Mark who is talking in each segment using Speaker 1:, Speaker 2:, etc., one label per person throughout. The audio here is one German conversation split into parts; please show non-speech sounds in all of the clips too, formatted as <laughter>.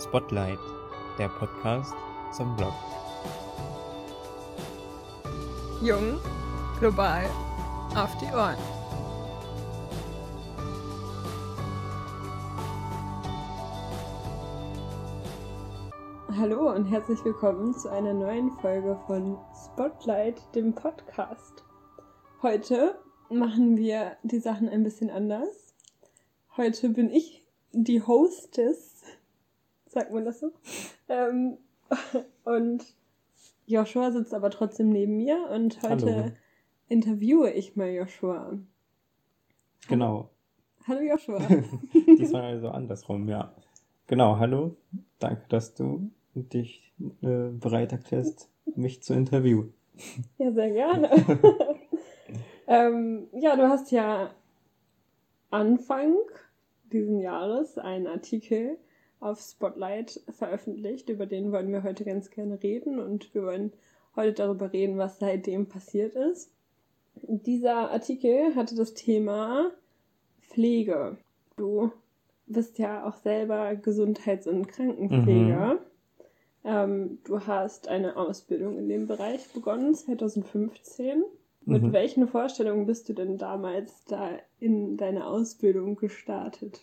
Speaker 1: Spotlight, der Podcast zum Blog.
Speaker 2: Jung, global, auf die Ohren. Hallo und herzlich willkommen zu einer neuen Folge von Spotlight, dem Podcast. Heute machen wir die Sachen ein bisschen anders. Heute bin ich die Hostess, sagt man das so? Ähm, <laughs> und Joshua sitzt aber trotzdem neben mir und heute
Speaker 1: Hallo.
Speaker 2: interviewe ich mal Joshua.
Speaker 1: Genau.
Speaker 2: Hallo Joshua. <laughs>
Speaker 1: Diesmal also andersrum, ja. Genau, hallo. Danke, dass du dich äh, bereit erklärst, mich zu interviewen.
Speaker 2: Ja, sehr gerne. <laughs> ähm, ja, du hast ja Anfang diesen Jahres einen Artikel auf Spotlight veröffentlicht, über den wollen wir heute ganz gerne reden und wir wollen heute darüber reden, was seitdem passiert ist. Dieser Artikel hatte das Thema Pflege. Du bist ja auch selber Gesundheits- und Krankenpfleger. Ähm, du hast eine Ausbildung in dem Bereich begonnen, 2015. Mit
Speaker 1: Mhm.
Speaker 2: welchen Vorstellungen bist du denn damals da in deine Ausbildung gestartet?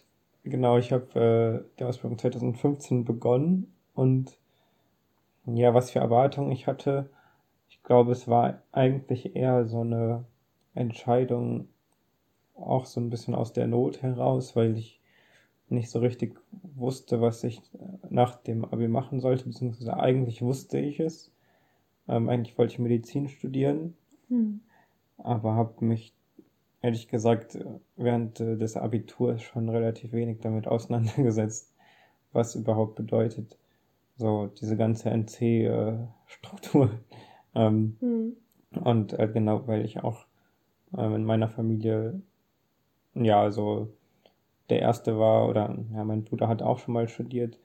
Speaker 1: Genau, ich habe äh, die Ausbildung 2015 begonnen und ja, was für Erwartungen ich hatte, ich glaube, es war eigentlich eher so eine Entscheidung, auch so ein bisschen aus der Not heraus, weil ich nicht so richtig wusste, was ich nach dem Abi machen sollte, beziehungsweise eigentlich wusste ich es. Ähm, eigentlich wollte ich Medizin studieren,
Speaker 2: Hm.
Speaker 1: aber habe mich ehrlich gesagt während äh, des Abiturs schon relativ wenig damit auseinandergesetzt, <laughs> was überhaupt bedeutet. So diese ganze NC-Struktur. <laughs> ähm,
Speaker 2: Hm.
Speaker 1: und äh, genau, weil ich auch ähm, in meiner Familie, ja, so der erste war, oder ja, mein Bruder hat auch schon mal studiert,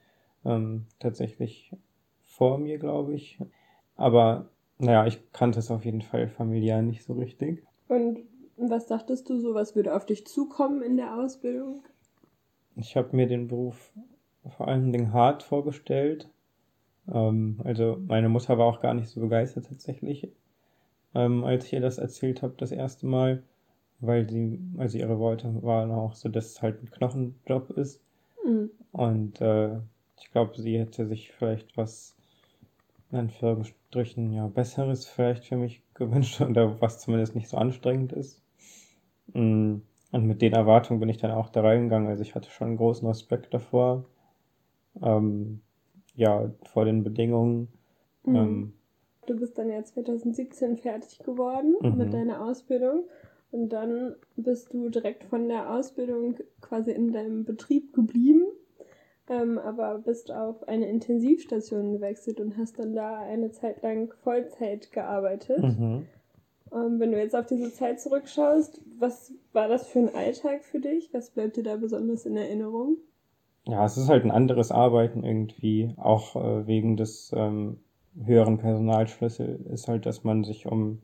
Speaker 1: ähm, tatsächlich vor mir, glaube ich. Aber naja, ich kannte es auf jeden Fall familiär nicht so richtig.
Speaker 2: Und was dachtest du so, was würde auf dich zukommen in der Ausbildung?
Speaker 1: Ich habe mir den Beruf vor allen Dingen hart vorgestellt. Ähm, also meine Mutter war auch gar nicht so begeistert tatsächlich, ähm, als ich ihr das erzählt habe das erste Mal, weil sie, also ihre Worte waren auch so, dass es halt ein Knochenjob ist.
Speaker 2: Hm.
Speaker 1: Und äh, ich glaube, sie hätte sich vielleicht was in Anführungsstrichen ja Besseres vielleicht für mich gewünscht oder was zumindest nicht so anstrengend ist. Mm, Und mit den Erwartungen bin ich dann auch da reingegangen. Also ich hatte schon einen großen Respekt davor. Ähm, ja, vor den Bedingungen.
Speaker 2: Hm.
Speaker 1: Ähm,
Speaker 2: Du bist dann ja 2017 fertig geworden
Speaker 1: Mhm.
Speaker 2: mit deiner Ausbildung und dann bist du direkt von der Ausbildung quasi in deinem Betrieb geblieben, ähm, aber bist auf eine Intensivstation gewechselt und hast dann da eine Zeit lang Vollzeit gearbeitet.
Speaker 1: mhm.
Speaker 2: Ähm, wenn du jetzt auf diese Zeit zurückschaust, was war das für ein Alltag für dich? Was bleibt dir da besonders in Erinnerung?
Speaker 1: Ja, es ist halt ein anderes Arbeiten irgendwie, auch äh, wegen des ähm, höheren Personalschlüssel ist halt, dass man sich um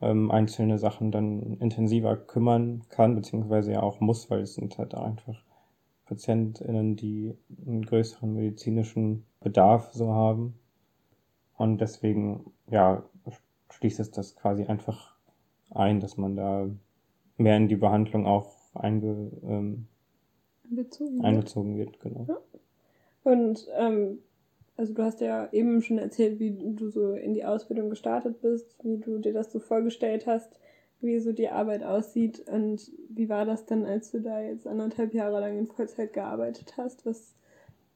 Speaker 1: ähm, einzelne Sachen dann intensiver kümmern kann, beziehungsweise ja auch muss, weil es sind halt einfach PatientInnen, die einen größeren medizinischen Bedarf so haben. Und deswegen, ja, schließt es das quasi einfach ein, dass man da mehr in die Behandlung auch einge, ähm,
Speaker 2: Bezogen.
Speaker 1: einbezogen wird, genau.
Speaker 2: Und ähm, also du hast ja eben schon erzählt, wie du so in die Ausbildung gestartet bist, wie du dir das so vorgestellt hast, wie so die Arbeit aussieht und wie war das dann, als du da jetzt anderthalb Jahre lang in Vollzeit gearbeitet hast? Was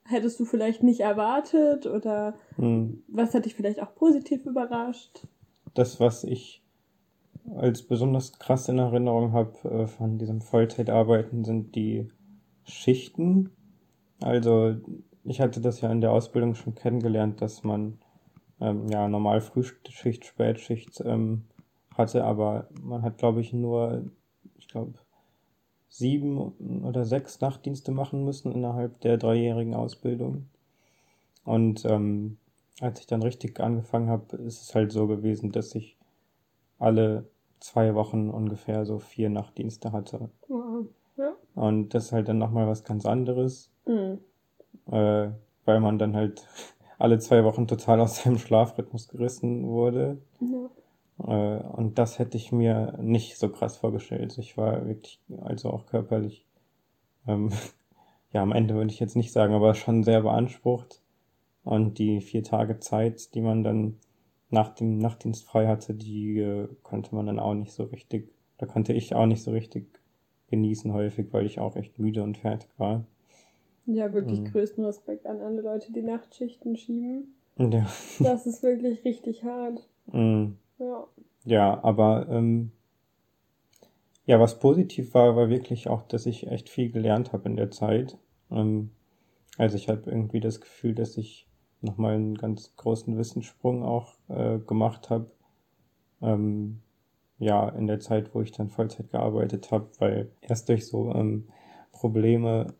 Speaker 2: hättest du vielleicht nicht erwartet oder
Speaker 1: Hm.
Speaker 2: was hat dich vielleicht auch positiv überrascht?
Speaker 1: Das, was ich als besonders krass in Erinnerung habe äh, von diesem Vollzeitarbeiten, sind die Schichten. Also ich hatte das ja in der Ausbildung schon kennengelernt, dass man ähm, ja normal Frühschicht, Spätschicht ähm, hatte, aber man hat, glaube ich, nur, ich glaube, sieben oder sechs Nachtdienste machen müssen innerhalb der dreijährigen Ausbildung. Und ähm, als ich dann richtig angefangen habe, ist es halt so gewesen, dass ich alle zwei Wochen ungefähr so vier Nachtdienste hatte.
Speaker 2: Wow. Ja.
Speaker 1: Und das ist halt dann nochmal was ganz anderes.
Speaker 2: Mhm.
Speaker 1: Äh, weil man dann halt alle zwei Wochen total aus seinem Schlafrhythmus gerissen wurde. Ja. Äh, und das hätte ich mir nicht so krass vorgestellt. Ich war wirklich, also auch körperlich, ähm, <laughs> ja, am Ende würde ich jetzt nicht sagen, aber schon sehr beansprucht. Und die vier Tage Zeit, die man dann nach dem Nachtdienst frei hatte, die äh, konnte man dann auch nicht so richtig, da konnte ich auch nicht so richtig genießen häufig, weil ich auch echt müde und fertig war.
Speaker 2: Ja, wirklich mhm. größten Respekt an alle Leute, die Nachtschichten schieben. Ja. Das ist wirklich richtig hart.
Speaker 1: Mhm. Ja. Ja, aber ähm, ja, was positiv war, war wirklich auch, dass ich echt viel gelernt habe in der Zeit. Ähm, also ich habe irgendwie das Gefühl, dass ich nochmal einen ganz großen Wissenssprung auch äh, gemacht habe. Ähm, ja, in der Zeit, wo ich dann Vollzeit gearbeitet habe, weil erst durch so ähm, Probleme,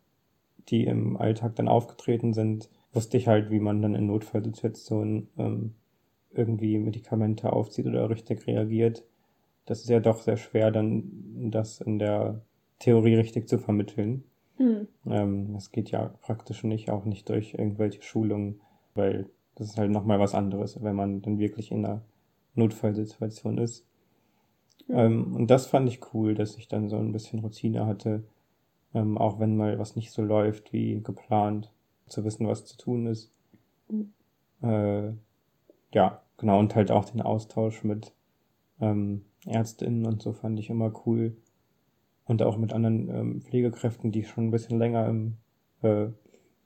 Speaker 1: die im Alltag dann aufgetreten sind, wusste ich halt, wie man dann in Notfallsituationen ähm, irgendwie Medikamente aufzieht oder richtig reagiert. Das ist ja doch sehr schwer, dann das in der Theorie richtig zu vermitteln. Mhm. Ähm, das geht ja praktisch nicht, auch nicht durch irgendwelche Schulungen, weil das ist halt nochmal was anderes, wenn man dann wirklich in einer Notfallsituation ist. Ähm, und das fand ich cool, dass ich dann so ein bisschen Routine hatte, ähm, auch wenn mal was nicht so läuft wie geplant, zu wissen, was zu tun ist. Mhm. Äh, ja, genau, und halt auch den Austausch mit ähm, Ärztinnen und so fand ich immer cool. Und auch mit anderen ähm, Pflegekräften, die schon ein bisschen länger im, äh,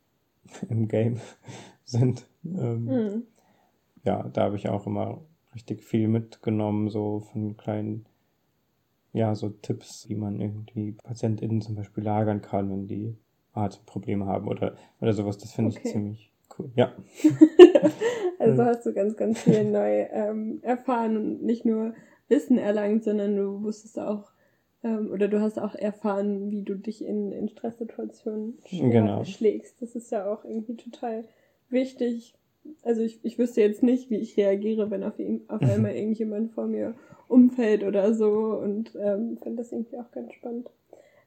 Speaker 1: <laughs> im Game sind. Ähm, mhm. Ja, da habe ich auch immer richtig viel mitgenommen, so von kleinen, ja, so Tipps, wie man irgendwie PatientInnen zum Beispiel lagern kann, wenn die Atemprobleme haben oder, oder sowas. Das finde okay. ich ziemlich cool. Ja. <laughs>
Speaker 2: also hast du ganz, ganz viel neu ähm, erfahren und nicht nur Wissen erlangt, sondern du wusstest auch, ähm, oder du hast auch erfahren, wie du dich in, in Stresssituationen genau. schlägst. Das ist ja auch irgendwie total wichtig. Also ich, ich wüsste jetzt nicht, wie ich reagiere, wenn auf, ihm, auf einmal irgendjemand vor mir umfällt oder so und ähm, finde das irgendwie auch ganz spannend.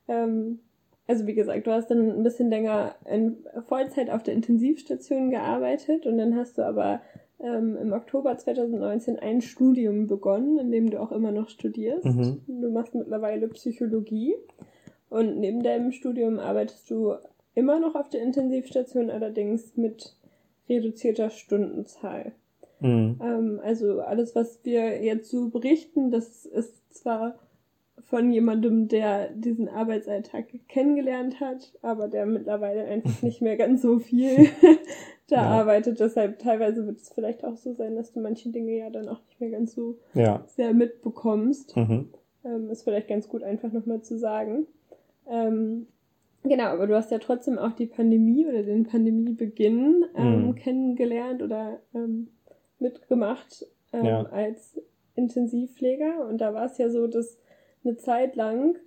Speaker 2: Ähm, also wie gesagt, du hast dann ein bisschen länger in Vollzeit auf der Intensivstation gearbeitet und dann hast du aber ähm, im Oktober 2019 ein Studium begonnen, in dem du auch immer noch studierst. Mhm. Du machst mittlerweile Psychologie und neben deinem Studium arbeitest du immer noch auf der Intensivstation, allerdings mit reduzierter Stundenzahl. Mhm. Ähm, also alles, was wir jetzt so berichten, das ist zwar von jemandem, der diesen Arbeitsalltag kennengelernt hat, aber der mittlerweile einfach <laughs> nicht mehr ganz so viel <laughs> da ja. arbeitet. Deshalb teilweise wird es vielleicht auch so sein, dass du manche Dinge ja dann auch nicht mehr ganz so ja. sehr mitbekommst. Mhm. Ähm, ist vielleicht ganz gut einfach nochmal zu sagen. Ähm, genau, aber du hast ja trotzdem auch die Pandemie oder den Pandemiebeginn ähm, mhm. kennengelernt oder ähm, mitgemacht ähm, ja. als Intensivpfleger. Und da war es ja so, dass eine Zeit lang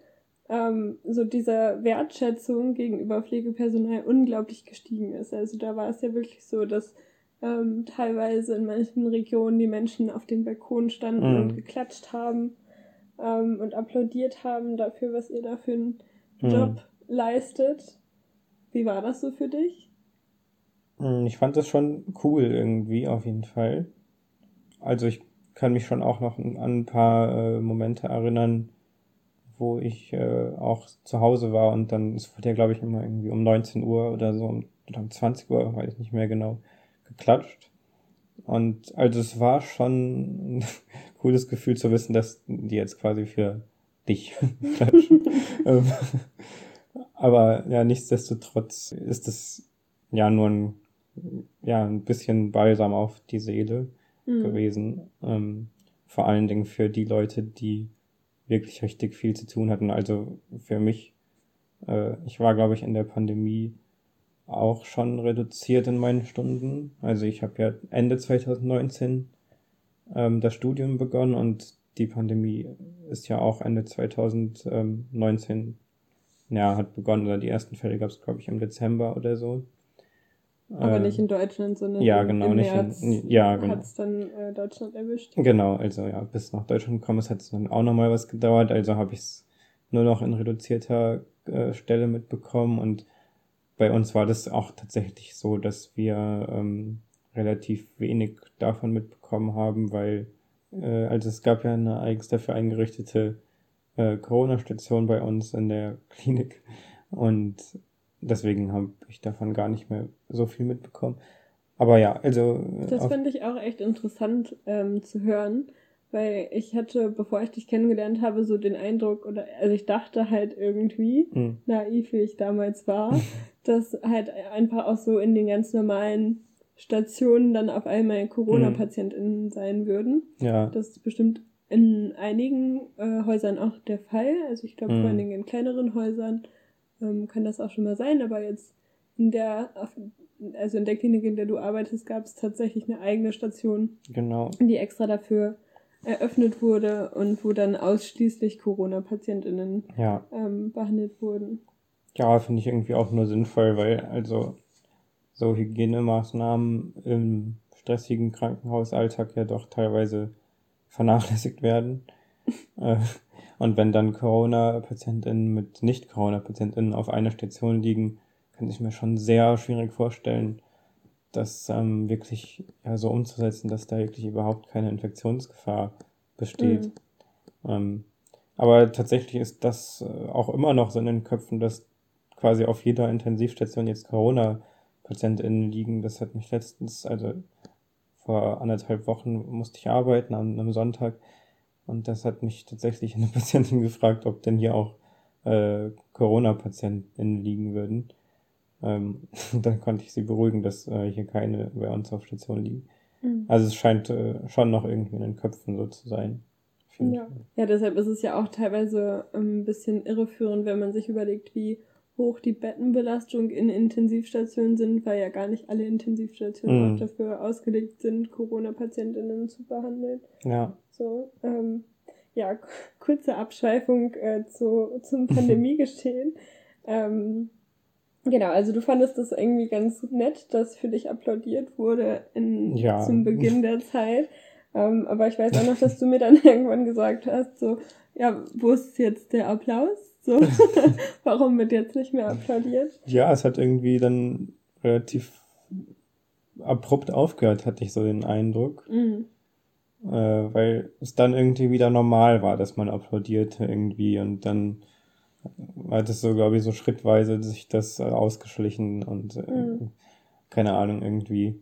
Speaker 2: ähm, so diese Wertschätzung gegenüber Pflegepersonal unglaublich gestiegen ist. Also da war es ja wirklich so, dass ähm, teilweise in manchen Regionen die Menschen auf dem Balkon standen mhm. und geklatscht haben ähm, und applaudiert haben dafür, was ihr da für einen mhm. Job leistet. Wie war das so für dich?
Speaker 1: Mhm, ich fand das schon cool irgendwie, auf jeden Fall. Also ich kann mich schon auch noch an ein paar äh, Momente erinnern, wo ich äh, auch zu Hause war und dann, es wurde ja glaube ich immer irgendwie um 19 Uhr oder so, oder um 20 Uhr, weiß ich nicht mehr genau, geklatscht. Und also es war schon ein <laughs> cooles Gefühl zu wissen, dass die jetzt quasi für dich <laughs> klatschen. <laughs> Aber ja, nichtsdestotrotz ist es ja nur ein, ja, ein bisschen Balsam auf die Seele mhm. gewesen. Ähm, vor allen Dingen für die Leute, die wirklich richtig viel zu tun hatten. Also für mich, äh, ich war, glaube ich, in der Pandemie auch schon reduziert in meinen Stunden. Also ich habe ja Ende 2019 ähm, das Studium begonnen und die Pandemie ist ja auch Ende 2019, ja, hat begonnen, oder die ersten Fälle gab es, glaube ich, im Dezember oder so.
Speaker 2: Aber äh, nicht in Deutschland, sondern ja, genau, im nicht März in, ja, genau. hat es dann äh, Deutschland erwischt.
Speaker 1: Genau, also ja, bis nach Deutschland gekommen ist, hat es dann auch nochmal was gedauert. Also habe ich es nur noch in reduzierter äh, Stelle mitbekommen und bei uns war das auch tatsächlich so, dass wir ähm, relativ wenig davon mitbekommen haben, weil äh, also es gab ja eine eigens dafür eingerichtete äh, Corona-Station bei uns in der Klinik und deswegen habe ich davon gar nicht mehr so viel mitbekommen. Aber ja, also.
Speaker 2: Äh, das fand ich auch echt interessant ähm, zu hören, weil ich hatte, bevor ich dich kennengelernt habe, so den Eindruck, oder also ich dachte halt irgendwie, mhm. naiv wie ich damals war, <laughs> dass halt einfach auch so in den ganz normalen Stationen dann auf einmal Corona-PatientInnen sein würden. Ja. Das ist bestimmt in einigen äh, Häusern auch der Fall. Also ich glaube, mhm. vor allen Dingen in kleineren Häusern ähm, kann das auch schon mal sein, aber jetzt in der, also in der Klinik, in der du arbeitest, gab es tatsächlich eine eigene Station, genau. die extra dafür eröffnet wurde und wo dann ausschließlich Corona-PatientInnen ja. ähm, behandelt wurden.
Speaker 1: Ja, finde ich irgendwie auch nur sinnvoll, weil also so Hygienemaßnahmen im stressigen Krankenhausalltag ja doch teilweise vernachlässigt werden. <laughs> Äh, und wenn dann Corona-PatientInnen mit Nicht-Corona-PatientInnen auf einer Station liegen, kann ich mir schon sehr schwierig vorstellen, das ähm, wirklich ja, so umzusetzen, dass da wirklich überhaupt keine Infektionsgefahr besteht. Mhm. Ähm, aber tatsächlich ist das äh, auch immer noch so in den Köpfen, dass quasi auf jeder Intensivstation jetzt Corona-PatientInnen liegen. Das hat mich letztens, also vor anderthalb Wochen musste ich arbeiten an einem Sonntag und das hat mich tatsächlich eine <laughs> Patientin gefragt, ob denn hier auch äh, Corona-PatientInnen liegen würden. Ähm, <laughs> dann konnte ich sie beruhigen, dass äh, hier keine bei uns auf Station liegen. Mhm. Also es scheint äh, schon noch irgendwie in den Köpfen so zu sein.
Speaker 2: Ja. ja, deshalb ist es ja auch teilweise ähm, ein bisschen irreführend, wenn man sich überlegt, wie hoch die Bettenbelastung in Intensivstationen sind, weil ja gar nicht alle Intensivstationen mhm. auch dafür ausgelegt sind, Corona-Patientinnen zu behandeln. Ja. So, ähm, ja, kurze Abschweifung äh, zu, zum <laughs> Pandemiegeschehen. ähm, Genau, also du fandest das irgendwie ganz nett, dass für dich applaudiert wurde in, ja. zum Beginn der Zeit. Ähm, aber ich weiß auch noch, dass du mir dann <laughs> irgendwann gesagt hast, so, ja, wo ist jetzt der Applaus? So, <laughs> warum wird jetzt nicht mehr applaudiert?
Speaker 1: Ja, es hat irgendwie dann relativ abrupt aufgehört, hatte ich so den Eindruck. Mhm. Äh, weil es dann irgendwie wieder normal war, dass man applaudierte irgendwie und dann hat es so, glaube ich, so schrittweise sich das ausgeschlichen und äh, mhm. keine Ahnung, irgendwie,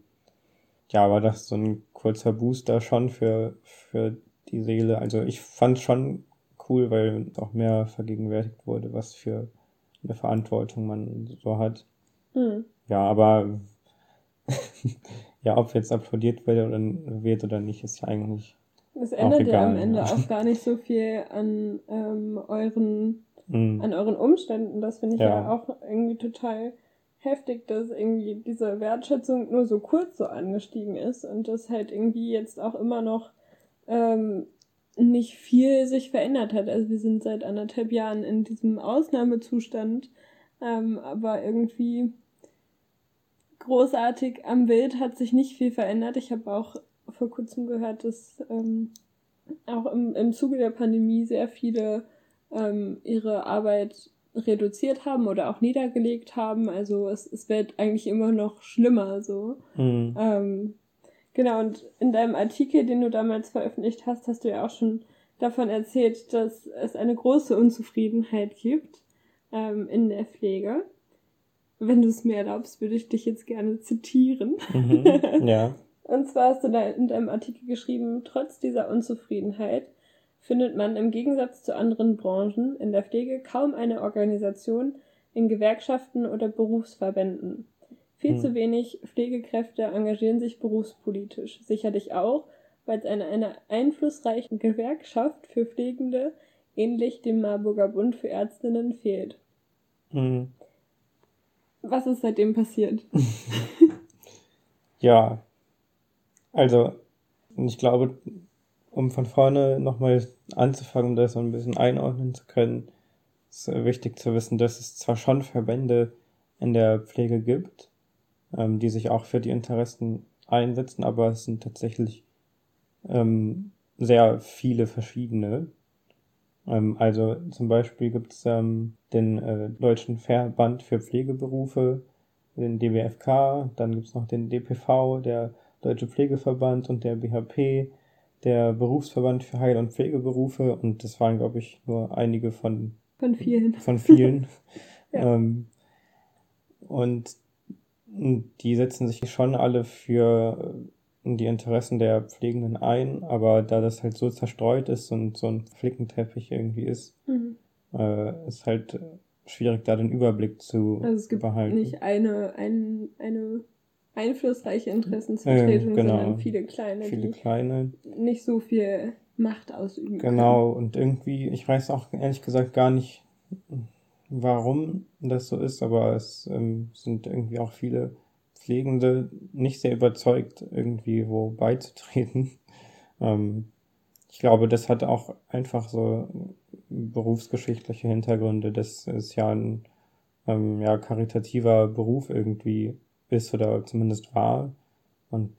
Speaker 1: ja, war das so ein kurzer Booster schon für, für die Seele. Also ich fand schon cool, weil auch mehr vergegenwärtigt wurde, was für eine Verantwortung man so hat. Mhm. Ja, aber <laughs> ja, ob jetzt applaudiert wird oder, wird oder nicht, ist ja eigentlich.
Speaker 2: Es ändert ja am Ende auch gar nicht so viel an ähm, euren mhm. an euren Umständen. Das finde ich ja. ja auch irgendwie total heftig, dass irgendwie diese Wertschätzung nur so kurz so angestiegen ist und das halt irgendwie jetzt auch immer noch ähm, nicht viel sich verändert hat. Also wir sind seit anderthalb Jahren in diesem Ausnahmezustand, ähm, aber irgendwie großartig am Bild hat sich nicht viel verändert. Ich habe auch vor kurzem gehört, dass ähm, auch im, im Zuge der Pandemie sehr viele ähm, ihre Arbeit reduziert haben oder auch niedergelegt haben. Also es, es wird eigentlich immer noch schlimmer so. Mhm. Ähm, genau, und in deinem Artikel, den du damals veröffentlicht hast, hast du ja auch schon davon erzählt, dass es eine große Unzufriedenheit gibt ähm, in der Pflege. Wenn du es mir erlaubst, würde ich dich jetzt gerne zitieren. Mhm, ja. <laughs> und zwar hast du da in deinem Artikel geschrieben, trotz dieser Unzufriedenheit findet man im Gegensatz zu anderen Branchen in der Pflege kaum eine Organisation in Gewerkschaften oder Berufsverbänden. Viel hm. zu wenig Pflegekräfte engagieren sich berufspolitisch. Sicherlich auch, weil es eine, eine einflussreiche Gewerkschaft für Pflegende ähnlich dem Marburger Bund für Ärztinnen fehlt. Hm. Was ist seitdem passiert? <laughs>
Speaker 1: ja, also ich glaube, um von vorne nochmal anzufangen, um das so ein bisschen einordnen zu können, ist wichtig zu wissen, dass es zwar schon Verbände in der Pflege gibt, ähm, die sich auch für die Interessen einsetzen, aber es sind tatsächlich ähm, sehr viele verschiedene. Ähm, also zum Beispiel gibt es ähm, den äh, Deutschen Verband für Pflegeberufe, den DBFK, dann gibt es noch den DPV, der Deutsche Pflegeverband und der BHP, der Berufsverband für Heil- und Pflegeberufe und das waren, glaube ich, nur einige von,
Speaker 2: von vielen.
Speaker 1: Von vielen. <laughs> ja. ähm, und die setzen sich schon alle für die Interessen der Pflegenden ein, aber da das halt so zerstreut ist und so ein Flickenteppich irgendwie ist, mhm. äh, ist halt schwierig, da den Überblick zu
Speaker 2: also es gibt behalten. nicht eine, ein, eine einflussreiche Interessensvertretung, äh, genau. sondern viele kleine,
Speaker 1: viele die kleine.
Speaker 2: nicht so viel Macht ausüben
Speaker 1: Genau, können. und irgendwie, ich weiß auch ehrlich gesagt gar nicht, warum das so ist, aber es ähm, sind irgendwie auch viele Pflegende nicht sehr überzeugt, irgendwie wo beizutreten. <laughs> Ähm, ich glaube, das hat auch einfach so berufsgeschichtliche Hintergründe. Das ist ja ein ähm, ja, karitativer Beruf irgendwie ist oder zumindest war und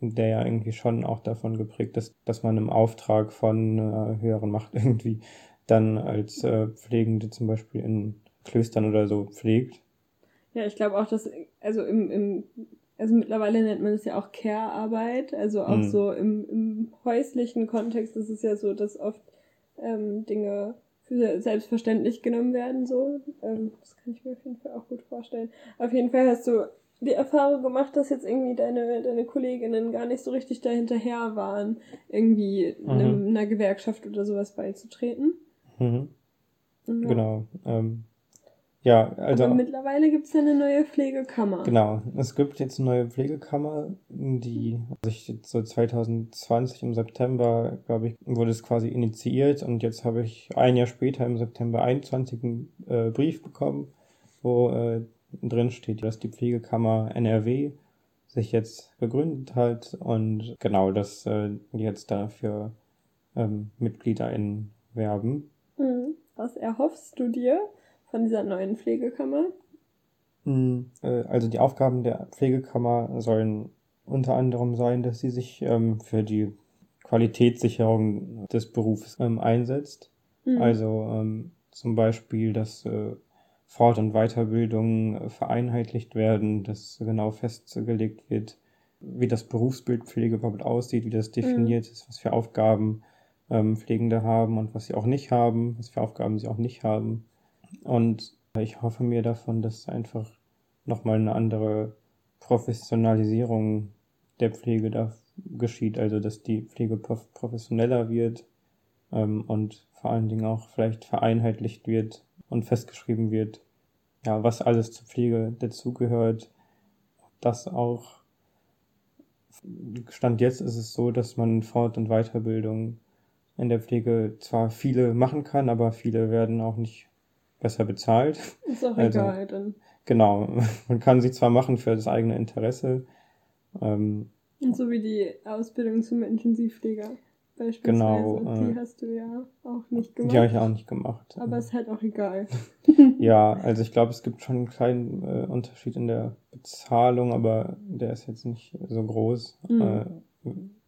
Speaker 1: der ja irgendwie schon auch davon geprägt ist, dass man im Auftrag von äh, höheren Macht <laughs> irgendwie dann als äh, Pflegende zum Beispiel in Klöstern oder so pflegt.
Speaker 2: Ja, ich glaube auch, dass, also im, im, also mittlerweile nennt man es ja auch Care-Arbeit, also auch mhm. so im, im häuslichen Kontext ist es ja so, dass oft ähm, Dinge für selbstverständlich genommen werden, so. Ähm, das kann ich mir auf jeden Fall auch gut vorstellen. Auf jeden Fall hast du die Erfahrung gemacht, dass jetzt irgendwie deine, deine Kolleginnen gar nicht so richtig dahinterher waren, irgendwie mhm. einer Gewerkschaft oder sowas beizutreten. Mhm.
Speaker 1: Ja. Genau. Ähm, ja, also.
Speaker 2: Aber mittlerweile gibt es ja eine neue Pflegekammer.
Speaker 1: Genau, es gibt jetzt eine neue Pflegekammer, die sich jetzt so 2020 im September, glaube ich, wurde es quasi initiiert und jetzt habe ich ein Jahr später im September 21 einen äh, Brief bekommen, wo äh, drin steht, dass die Pflegekammer NRW sich jetzt gegründet hat und genau, dass äh, jetzt dafür ähm, MitgliederInnen werben.
Speaker 2: Mhm. Was erhoffst du dir? von dieser neuen Pflegekammer?
Speaker 1: Hm, äh, also die Aufgaben der Pflegekammer sollen unter anderem sein, dass sie sich ähm, für die Qualitätssicherung des Berufs ähm, einsetzt. Mhm. Also ähm, zum Beispiel, dass äh, Fort- und Weiterbildung äh, vereinheitlicht werden, dass genau festgelegt wird, wie das Berufsbild Pflege überhaupt aussieht, wie das mhm. definiert mhm. ist, was für Aufgaben ähm, Pflegende haben und was sie auch nicht haben, was für Aufgaben sie auch nicht haben. Und ich hoffe mir davon, dass einfach nochmal eine andere Professionalisierung der Pflege da geschieht, also dass die Pflege professioneller wird ähm, und vor allen Dingen auch vielleicht vereinheitlicht wird und festgeschrieben wird, ja, was alles zur Pflege dazugehört. Das auch Stand jetzt ist es so, dass man Fort- und Weiterbildung in der Pflege zwar viele machen kann, aber viele werden auch nicht besser bezahlt.
Speaker 2: Ist auch also, egal dann.
Speaker 1: Genau, <laughs> man kann sie zwar machen für das eigene Interesse. Ähm,
Speaker 2: und so wie die Ausbildung zum Intensivpfleger beispielsweise. Genau. Die äh, hast du ja auch nicht
Speaker 1: gemacht. Die habe ich auch nicht gemacht.
Speaker 2: Aber ist halt auch egal. <laughs>
Speaker 1: ja, also ich glaube, es gibt schon einen kleinen äh, Unterschied in der Bezahlung, aber der ist jetzt nicht so groß, mhm. äh,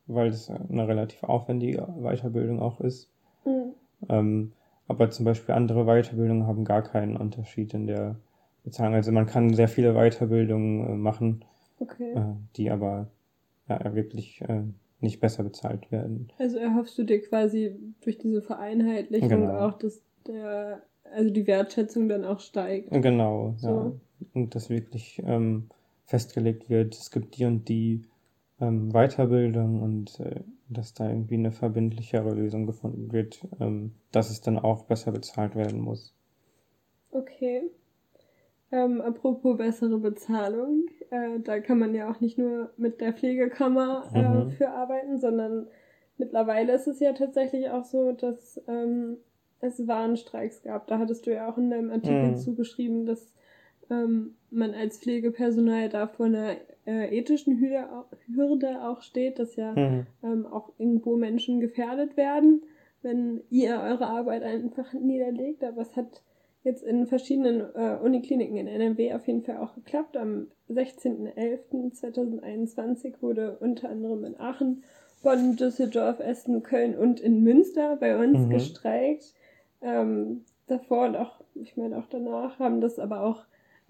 Speaker 1: weil es eine relativ aufwendige Weiterbildung auch ist. Mhm. Ähm, aber zum Beispiel andere Weiterbildungen haben gar keinen Unterschied in der Bezahlung. Also man kann sehr viele Weiterbildungen äh, machen, okay. äh, die aber ja, wirklich äh, nicht besser bezahlt werden.
Speaker 2: Also erhoffst du dir quasi durch diese Vereinheitlichung genau. auch, dass der, also die Wertschätzung dann auch steigt.
Speaker 1: Genau, so. ja. Und dass wirklich ähm, festgelegt wird, es gibt die und die ähm, Weiterbildung und äh, dass da irgendwie eine verbindlichere Lösung gefunden wird, ähm, dass es dann auch besser bezahlt werden muss.
Speaker 2: Okay. Ähm, apropos bessere Bezahlung, äh, da kann man ja auch nicht nur mit der Pflegekammer äh, mhm. für arbeiten, sondern mittlerweile ist es ja tatsächlich auch so, dass ähm, es Warnstreiks gab. Da hattest du ja auch in deinem Artikel mhm. zugeschrieben, dass ähm, man als Pflegepersonal da vor einer äh, ethischen Hürde, auch steht, dass ja mhm. ähm, auch irgendwo Menschen gefährdet werden, wenn ihr eure Arbeit einfach niederlegt. Aber es hat jetzt in verschiedenen äh, Unikliniken in NRW auf jeden Fall auch geklappt. Am 16.11.2021 wurde unter anderem in Aachen Bonn, Düsseldorf, Essen, Köln und in Münster bei uns mhm. gestreikt. Ähm, davor und auch, ich meine auch danach, haben das aber auch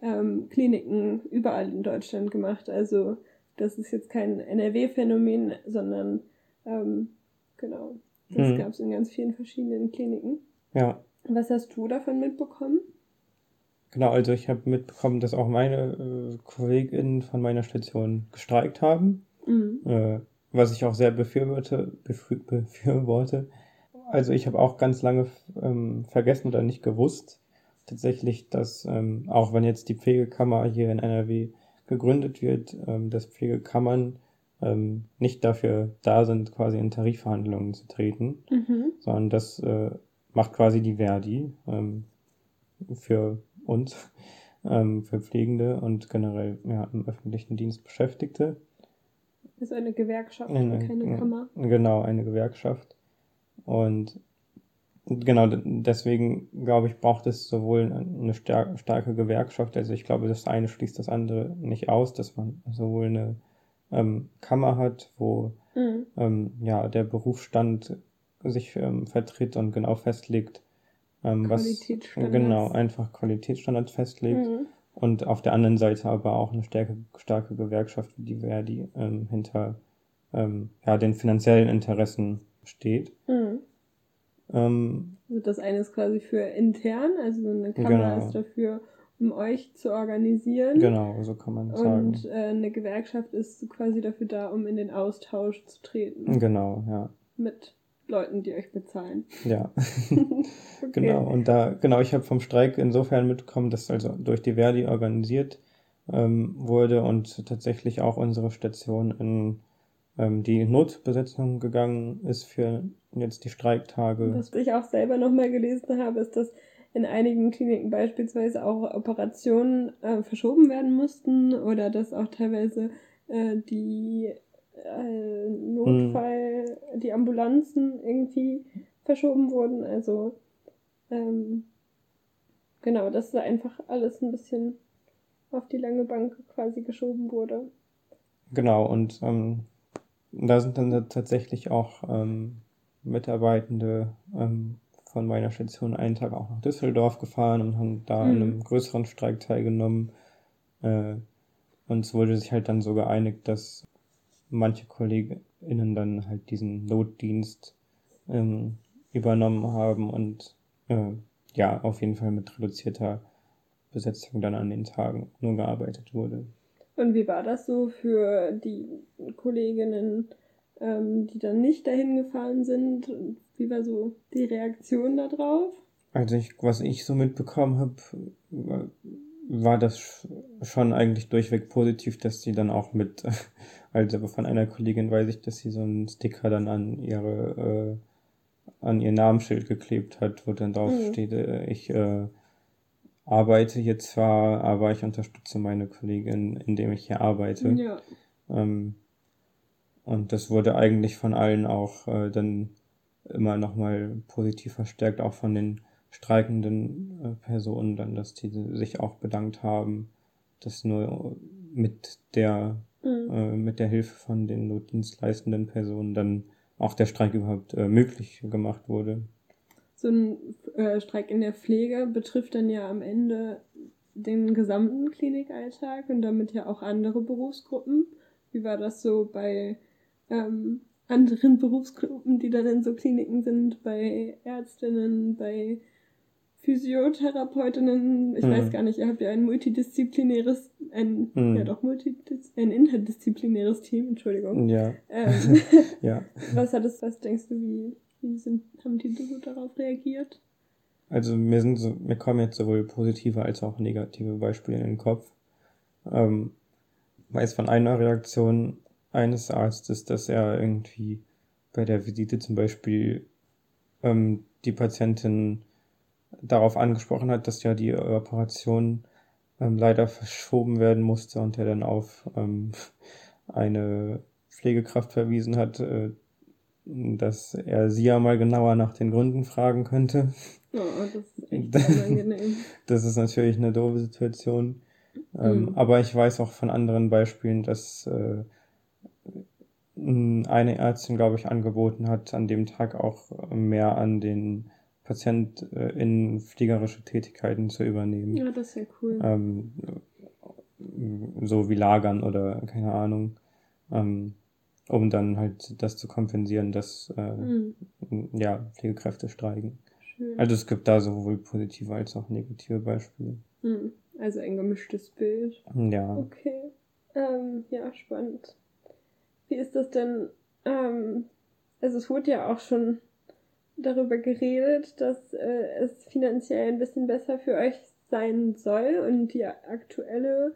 Speaker 2: ähm, Kliniken überall in Deutschland gemacht. Also das ist jetzt kein NRW-Phänomen, sondern ähm, genau, das mhm. gab es in ganz vielen verschiedenen Kliniken. Ja. Was hast du davon mitbekommen?
Speaker 1: Genau, also ich habe mitbekommen, dass auch meine äh, KollegInnen von meiner Station gestreikt haben, mhm. äh, was ich auch sehr befürworte. befürworte. Also ich habe auch ganz lange ähm, vergessen oder nicht gewusst, tatsächlich, dass ähm, auch wenn jetzt die Pflegekammer hier in NRW gegründet wird, ähm, dass Pflegekammern ähm, nicht dafür da sind, quasi in Tarifverhandlungen zu treten, mhm. sondern das äh, macht quasi die Verdi ähm, für uns, <laughs> ähm, für Pflegende und generell ja, im öffentlichen Dienst Beschäftigte.
Speaker 2: Ist eine Gewerkschaft, eine, keine Kammer.
Speaker 1: Genau, eine Gewerkschaft. Und genau, deswegen glaube ich, braucht es sowohl eine starke Gewerkschaft, also ich glaube, das eine schließt das andere nicht aus, dass man sowohl eine ähm, Kammer hat, wo mhm. ähm, ja, der Berufsstand sich ähm, vertritt und genau festlegt, ähm, was genau einfach Qualitätsstandards festlegt. Mhm. Und auf der anderen Seite aber auch eine starke, starke Gewerkschaft wie die Verdi ähm, hinter ähm, ja, den finanziellen Interessen steht. Mhm.
Speaker 2: Ähm, also das eine ist quasi für intern, also eine Kammer genau. ist dafür, um euch zu organisieren.
Speaker 1: Genau, so kann man sagen.
Speaker 2: Und äh, eine Gewerkschaft ist quasi dafür da, um in den Austausch zu treten.
Speaker 1: Genau, ja.
Speaker 2: Mit Leuten, die euch bezahlen.
Speaker 1: Ja. <laughs> <laughs> okay. Genau, und da, genau, ich habe vom Streik insofern mitbekommen, dass also durch die Verdi organisiert ähm, wurde und tatsächlich auch unsere Station in die Notbesetzung gegangen ist für jetzt die Streiktage.
Speaker 2: Was ich auch selber nochmal gelesen habe, ist, dass in einigen Kliniken beispielsweise auch Operationen äh, verschoben werden mussten oder dass auch teilweise äh, die äh, Notfall, hm. die Ambulanzen irgendwie verschoben wurden. Also ähm, genau, dass da einfach alles ein bisschen auf die lange Bank quasi geschoben wurde.
Speaker 1: Genau, und ähm, da sind dann tatsächlich auch ähm, Mitarbeitende ähm, von meiner Station einen Tag auch nach Düsseldorf gefahren und haben da mhm. an einem größeren Streik teilgenommen. Äh, und es wurde sich halt dann so geeinigt, dass manche KollegInnen dann halt diesen Notdienst ähm, übernommen haben und äh, ja, auf jeden Fall mit reduzierter Besetzung dann an den Tagen nur gearbeitet wurde.
Speaker 2: Und wie war das so für die Kolleginnen, ähm, die dann nicht dahin gefahren sind? Wie war so die Reaktion darauf?
Speaker 1: Also ich, was ich so mitbekommen habe, war das schon eigentlich durchweg positiv, dass sie dann auch mit, <laughs> also von einer Kollegin weiß ich, dass sie so einen Sticker dann an ihre, äh, an ihr Namensschild geklebt hat, wo dann drauf mhm. steht, äh, ich äh, arbeite hier zwar, aber ich unterstütze meine Kollegin, indem ich hier arbeite. Ja. Ähm, und das wurde eigentlich von allen auch äh, dann immer nochmal positiv verstärkt, auch von den streikenden äh, Personen dann, dass die sich auch bedankt haben, dass nur mit der, mhm. äh, mit der Hilfe von den notdienstleistenden Personen dann auch der Streik überhaupt äh, möglich gemacht wurde
Speaker 2: so ein äh, Streik in der Pflege betrifft dann ja am Ende den gesamten Klinikalltag und damit ja auch andere Berufsgruppen. Wie war das so bei ähm, anderen <laughs> Berufsgruppen, die dann in so Kliniken sind, bei Ärztinnen, bei Physiotherapeutinnen, ich mhm. weiß gar nicht, ihr habt ja ein multidisziplinäres, ein, mhm. ja doch, multidis ein interdisziplinäres Team, Entschuldigung. Ja. Ähm, <laughs> ja. <laughs> Was hat es, was denkst du, wie, wie sind, haben die so darauf reagiert?
Speaker 1: Also mir sind so, mir kommen jetzt sowohl positive als auch negative Beispiele in den Kopf. Ähm, weiß von einer Reaktion eines Arztes, dass er irgendwie bei der Visite zum Beispiel ähm, die Patientin darauf angesprochen hat, dass ja die Operation ähm, leider verschoben werden musste und er dann auf ähm, <laughs> eine Pflegekraft verwiesen hat, äh, dass er sie ja mal genauer nach den Gründen fragen könnte. Oh, das ist echt <laughs> unangenehm. das ist natürlich eine doofe Situation. Ähm, mhm. Aber ich weiß auch von anderen Beispielen, dass äh, eine Ärztin, glaube ich, angeboten hat, an dem Tag auch mehr an den Patient äh, in fliegerische Tätigkeiten zu übernehmen.
Speaker 2: Ja, das ist ja cool.
Speaker 1: Ähm, so wie Lagern oder keine Ahnung. Ähm, um dann halt das zu kompensieren, dass äh, mhm. ja, Pflegekräfte streiken. Schön. Also es gibt da sowohl positive als auch negative Beispiele.
Speaker 2: Mhm. Also ein gemischtes Bild.
Speaker 1: Ja.
Speaker 2: Okay. Ähm, ja, spannend. Wie ist das denn? Ähm, also es wurde ja auch schon darüber geredet, dass äh, es finanziell ein bisschen besser für euch sein soll und die aktuelle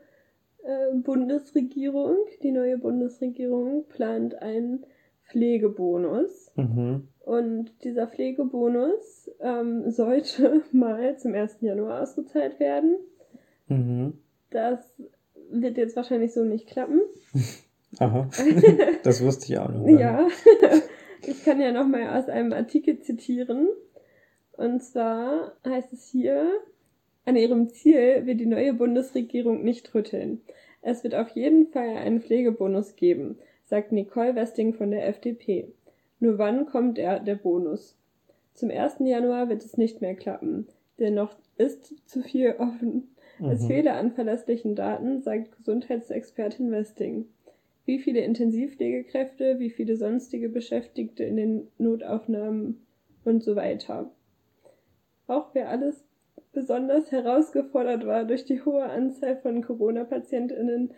Speaker 2: äh, Bundesregierung, die neue Bundesregierung plant einen Pflegebonus.
Speaker 1: Mhm.
Speaker 2: Und dieser Pflegebonus ähm, <laughs> sollte mal zum 1. Januar ausgezahlt werden.
Speaker 1: Mhm.
Speaker 2: Das wird jetzt wahrscheinlich so nicht klappen. <laughs>
Speaker 1: Aha, <laughs> das wusste ich auch noch.
Speaker 2: Ja, ich kann ja nochmal aus einem Artikel zitieren. Und zwar heißt es hier, an ihrem Ziel wird die neue Bundesregierung nicht rütteln. Es wird auf jeden Fall einen Pflegebonus geben, sagt Nicole Westing von der FDP. Nur wann kommt der, der Bonus? Zum 1. Januar wird es nicht mehr klappen, denn noch ist zu viel offen. Mhm. Es fehle an verlässlichen Daten, sagt Gesundheitsexpertin Westing. Wie viele Intensivpflegekräfte, wie viele sonstige Beschäftigte in den Notaufnahmen und so weiter. Auch wer alles besonders herausgefordert war durch die hohe Anzahl von Corona-PatientInnen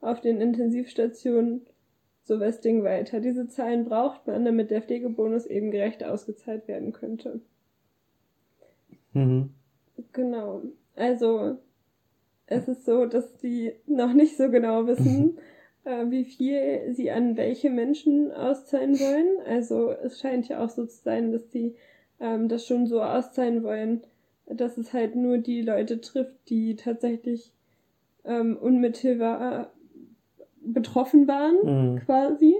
Speaker 2: auf den Intensivstationen, so Westing weiter. Diese Zahlen braucht man, damit der Pflegebonus eben gerecht ausgezahlt werden könnte.
Speaker 1: Mhm.
Speaker 2: Genau. Also, es ist so, dass die noch nicht so genau wissen, äh, wie viel sie an welche Menschen auszahlen wollen. Also, es scheint ja auch so zu sein, dass die ähm, das schon so auszahlen wollen, dass es halt nur die Leute trifft, die tatsächlich ähm, unmittelbar betroffen waren, mhm. quasi.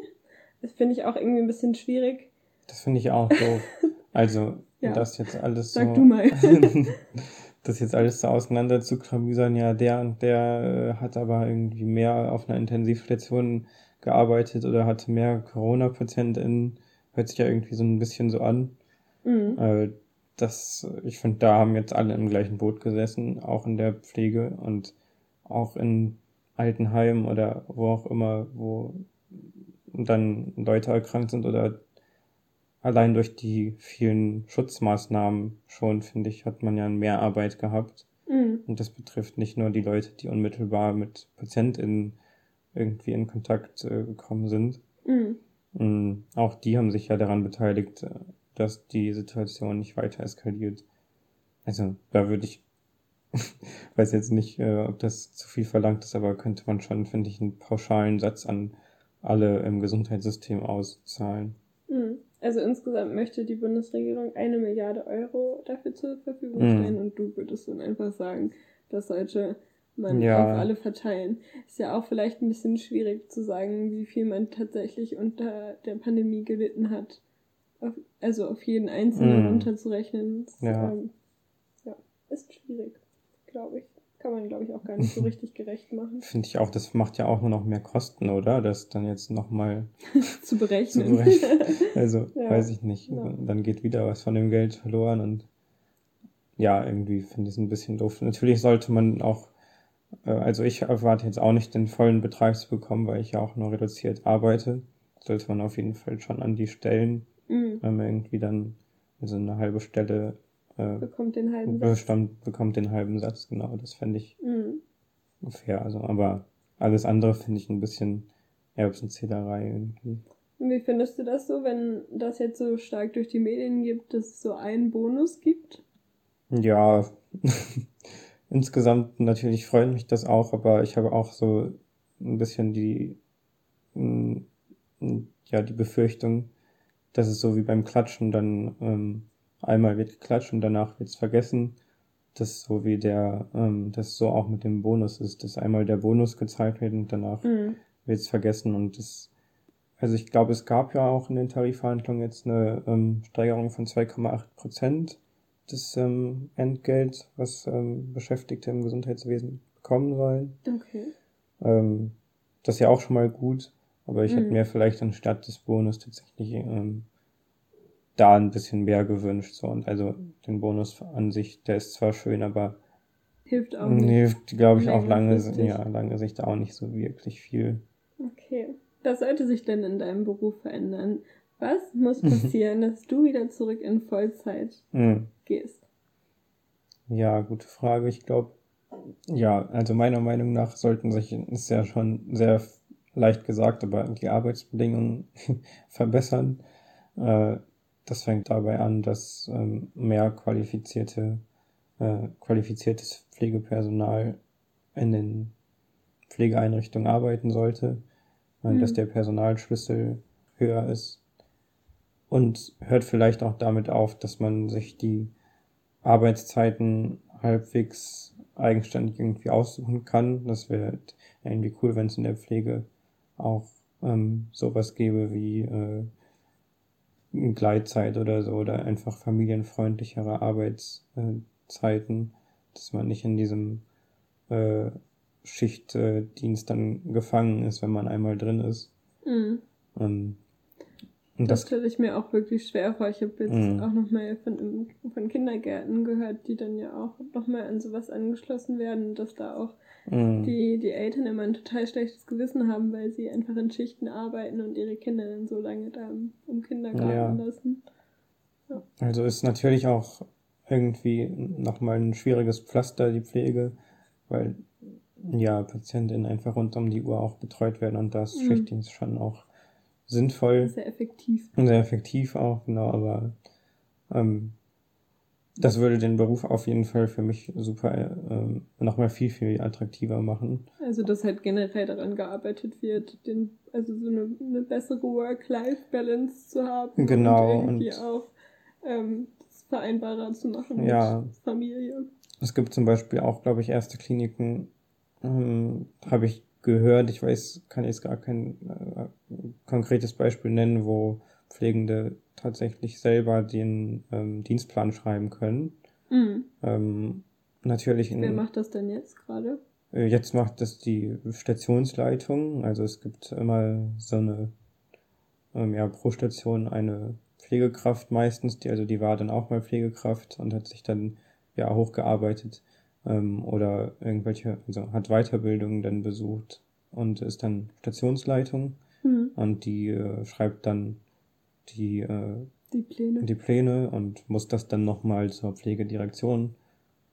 Speaker 2: Das finde ich auch irgendwie ein bisschen schwierig.
Speaker 1: Das finde ich auch doof. <laughs> Also, ja. das jetzt alles
Speaker 2: Sag so. du mal. <laughs>
Speaker 1: das jetzt alles so auseinander zu klamüsern, ja, der und der äh, hat aber irgendwie mehr auf einer Intensivstation gearbeitet oder hatte mehr Corona-PatientInnen, hört sich ja irgendwie so ein bisschen so an.
Speaker 2: Mhm.
Speaker 1: Äh, das, ich finde, da haben jetzt alle im gleichen Boot gesessen, auch in der Pflege und auch in Altenheimen oder wo auch immer, wo dann Leute erkrankt sind oder allein durch die vielen Schutzmaßnahmen schon, finde ich, hat man ja mehr Arbeit gehabt.
Speaker 2: Mhm.
Speaker 1: Und das betrifft nicht nur die Leute, die unmittelbar mit PatientInnen irgendwie in Kontakt äh, gekommen sind.
Speaker 2: Mhm.
Speaker 1: Mhm. Auch die haben sich ja daran beteiligt, äh, dass die Situation nicht weiter eskaliert. Also da würde ich, <laughs> weiß jetzt nicht, äh, ob das zu viel verlangt ist, aber könnte man schon, finde ich, einen pauschalen Satz an alle im Gesundheitssystem auszahlen.
Speaker 2: Hm. Also insgesamt möchte die Bundesregierung eine Milliarde Euro dafür zur Verfügung hm. stellen und du würdest dann einfach sagen, das sollte man ja. auf alle verteilen. Ist ja auch vielleicht ein bisschen schwierig zu sagen, wie viel man tatsächlich unter der Pandemie gelitten hat auf, also auf jeden Einzelnen mm. runterzurechnen, ist, ja. Ähm, ja, ist schwierig, glaube ich. Kann man, glaube ich, auch gar nicht so <laughs> richtig gerecht machen.
Speaker 1: Finde ich auch, das macht ja auch nur noch mehr Kosten, oder? Das dann jetzt nochmal <laughs>
Speaker 2: zu berechnen. Zu
Speaker 1: berechnen. <laughs> Also, ja. weiß ich nicht. Ja. Dann geht wieder was von dem Geld verloren und ja, irgendwie finde ich es ein bisschen doof. Natürlich sollte man auch, äh, also ich erwarte jetzt auch nicht den vollen Betrag zu bekommen, weil ich ja auch nur reduziert arbeite. Sollte man auf jeden Fall schon an die Stellen
Speaker 2: Mhm.
Speaker 1: Wenn man irgendwie dann also eine halbe Stelle
Speaker 2: äh, bekommt den halben Satz.
Speaker 1: bekommt den halben Satz, genau. Das fände ich
Speaker 2: mhm.
Speaker 1: fair. Also, aber alles andere finde ich ein bisschen Erbsenzählerei irgendwie.
Speaker 2: Wie findest du das so, wenn das jetzt so stark durch die Medien gibt, dass es so einen Bonus gibt?
Speaker 1: Ja, <laughs> insgesamt natürlich freut mich das auch, aber ich habe auch so ein bisschen die, ja, die Befürchtung, das ist so wie beim Klatschen, dann ähm, einmal wird geklatscht und danach wird's vergessen. Das ist so wie der, ähm, das so auch mit dem Bonus ist, dass einmal der Bonus gezeigt wird und danach
Speaker 2: mhm.
Speaker 1: wird's vergessen und das, also ich glaube, es gab ja auch in den Tarifverhandlungen jetzt eine ähm, Steigerung von 2,8 Prozent des ähm, Entgelts, was ähm, Beschäftigte im Gesundheitswesen bekommen sollen.
Speaker 2: Okay.
Speaker 1: Ähm, das ist ja auch schon mal gut. Aber ich hätte
Speaker 2: Mhm.
Speaker 1: mir vielleicht anstatt des Bonus tatsächlich ähm, da ein bisschen mehr gewünscht. So. Und also den Bonus an sich, der ist zwar schön, aber
Speaker 2: Hilft auch nicht.
Speaker 1: hilft, glaube ich, auf lange, ja, lange Sicht auch nicht so wirklich viel.
Speaker 2: Okay. Was sollte sich denn in deinem Beruf verändern? Was muss <laughs> passieren, dass du wieder zurück in Vollzeit
Speaker 1: Hm.
Speaker 2: gehst?
Speaker 1: Ja, gute Frage. Ich glaube, ja, also meiner Meinung nach sollten sich, ist ja schon sehr leicht gesagt, aber die Arbeitsbedingungen <laughs> verbessern. Äh, das fängt dabei an, dass ähm, mehr qualifizierte, äh, qualifiziertes Pflegepersonal in den Pflegeeinrichtungen arbeiten sollte, äh, dass
Speaker 2: Mhm.
Speaker 1: der Personalschlüssel höher ist. Und hört vielleicht auch damit auf, dass man sich die Arbeitszeiten halbwegs eigenständig irgendwie aussuchen kann. Das wäre irgendwie cool, wenn es in der Pflege auch ähm, sowas gäbe wie äh, Gleitzeit oder so oder einfach familienfreundlichere Arbeitszeiten, dass man nicht in diesem äh, Schichtdienst dann gefangen ist, wenn man einmal drin ist.
Speaker 2: Mhm.
Speaker 1: Ähm, und
Speaker 2: Das
Speaker 1: das,
Speaker 2: stelle ich mir auch wirklich schwer vor. Ich habe jetzt
Speaker 1: Mhm.
Speaker 2: auch nochmal von, von Kindergärten gehört, die dann ja auch nochmal an sowas angeschlossen werden, dass da auch
Speaker 1: mh,
Speaker 2: die, die Eltern immer ein total schlechtes Gewissen haben, weil sie einfach in Schichten arbeiten und ihre Kinder dann so lange da im, im Kindergarten
Speaker 1: Ja.
Speaker 2: lassen.
Speaker 1: Also ist natürlich auch irgendwie nochmal ein schwieriges Pflaster, die Pflege, weil ja PatientInnen einfach rund um die Uhr auch betreut werden und da ist
Speaker 2: Mhm.
Speaker 1: Schichtdienst schon auch sinnvoll
Speaker 2: Sehr effektiv.
Speaker 1: und sehr effektiv auch, genau, aber ähm, das würde den Beruf auf jeden Fall für mich super ähm, nochmal viel, viel attraktiver machen.
Speaker 2: Also, dass halt generell daran gearbeitet wird, den, also so eine, eine bessere Work-Life-Balance zu haben.
Speaker 1: Genau,
Speaker 2: Und irgendwie
Speaker 1: und-
Speaker 2: auch ähm, das vereinbarer zu machen
Speaker 1: Ja.
Speaker 2: mit Familie.
Speaker 1: Es gibt zum Beispiel auch, glaube ich, erste Kliniken, ähm, habe ich gehört, ich weiß, kann jetzt gar kein äh, konkretes Beispiel nennen, wo Pflegende tatsächlich selber den ähm, Dienstplan schreiben können.
Speaker 2: Mhm.
Speaker 1: Ähm, natürlich in,
Speaker 2: Wer macht das denn jetzt gerade?
Speaker 1: Äh, Jetzt macht das die Stationsleitung. Also es gibt immer so eine, ähm, ja, pro Station eine Pflegekraft meistens, die, also die war dann auch mal Pflegekraft und hat sich dann ja hochgearbeitet ähm, oder irgendwelche, also hat Weiterbildungen dann besucht und ist dann Stationsleitung
Speaker 2: Mhm.
Speaker 1: und die äh, schreibt dann die, äh,
Speaker 2: Die Pläne.
Speaker 1: die Pläne und muss das dann nochmal zur Pflegedirektion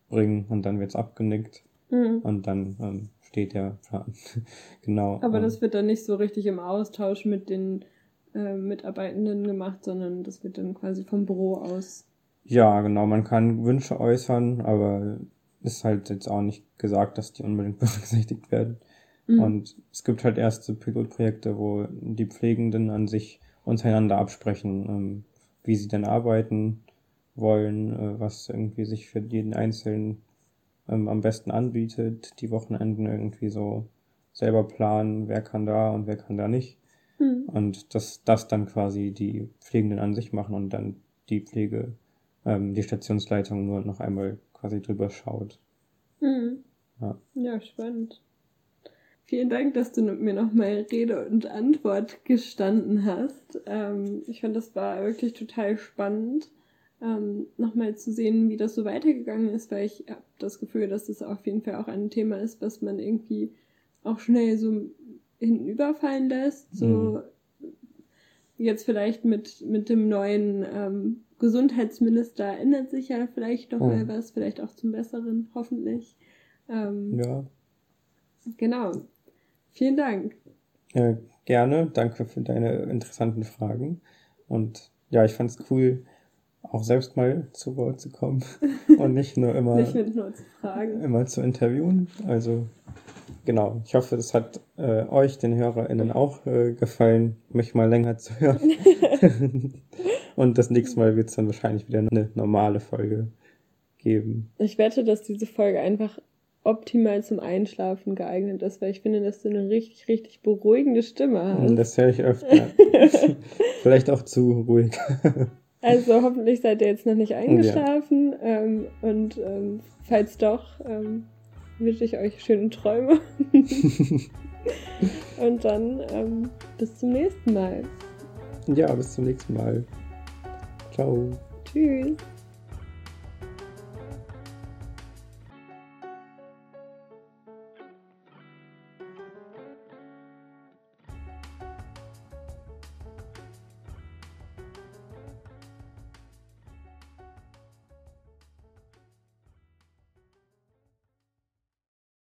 Speaker 1: bringen und dann wird's abgenickt.
Speaker 2: Mhm.
Speaker 1: Und dann ähm, steht der Plan. <laughs> genau.
Speaker 2: Aber
Speaker 1: ähm,
Speaker 2: das wird dann nicht so richtig im Austausch mit den äh, Mitarbeitenden gemacht, sondern das wird dann quasi vom Büro aus.
Speaker 1: Ja, genau. Man kann Wünsche äußern, aber ist halt jetzt auch nicht gesagt, dass die unbedingt <laughs> berücksichtigt werden.
Speaker 2: Mhm.
Speaker 1: Und es gibt halt erste Pilotprojekte, wo die Pflegenden an sich untereinander absprechen, ähm, wie sie denn arbeiten wollen, äh, was irgendwie sich für jeden Einzelnen ähm, am besten anbietet, die Wochenenden irgendwie so selber planen, wer kann da und wer kann da nicht.
Speaker 2: Mhm.
Speaker 1: Und dass das dann quasi die Pflegenden an sich machen und dann die Pflege, ähm, die Stationsleitung nur noch einmal quasi drüber schaut.
Speaker 2: Mhm.
Speaker 1: Ja.
Speaker 2: ja, spannend. Vielen Dank, dass du mir nochmal Rede und Antwort gestanden hast. Ähm, ich fand, das war wirklich total spannend, ähm, nochmal zu sehen, wie das so weitergegangen ist, weil ich habe das Gefühl, dass das auf jeden Fall auch ein Thema ist, was man irgendwie auch schnell so hinüberfallen lässt. So jetzt vielleicht mit, mit dem neuen ähm, Gesundheitsminister ändert sich ja vielleicht noch
Speaker 1: Mhm.
Speaker 2: mal was, vielleicht auch zum Besseren, hoffentlich. Ähm,
Speaker 1: Ja,
Speaker 2: Genau. Vielen Dank.
Speaker 1: äh, gerne. Danke für deine interessanten Fragen. Und ja, ich fand es cool, auch selbst mal zu Wort zu kommen <laughs> und nicht nur immer,
Speaker 2: Nicht mit nur zu fragen.
Speaker 1: immer zu interviewen. Also genau, ich hoffe, es hat äh, euch, den HörerInnen, auch äh, gefallen, mich mal länger zu hören. <laughs> und das nächste Mal wird es dann wahrscheinlich wieder eine normale Folge geben.
Speaker 2: Ich wette, dass diese Folge einfach optimal zum Einschlafen geeignet ist, weil ich finde, dass du eine richtig, richtig beruhigende Stimme hast.
Speaker 1: Das höre ich öfter. <laughs> Vielleicht auch zu ruhig.
Speaker 2: Also hoffentlich seid ihr jetzt noch nicht eingeschlafen. Ähm, und ähm, falls doch, ähm, wünsche ich euch schöne Träume. <laughs> Und dann ähm, bis zum nächsten Mal.
Speaker 1: Ja, bis zum nächsten Mal. Ciao.
Speaker 2: Tschüss.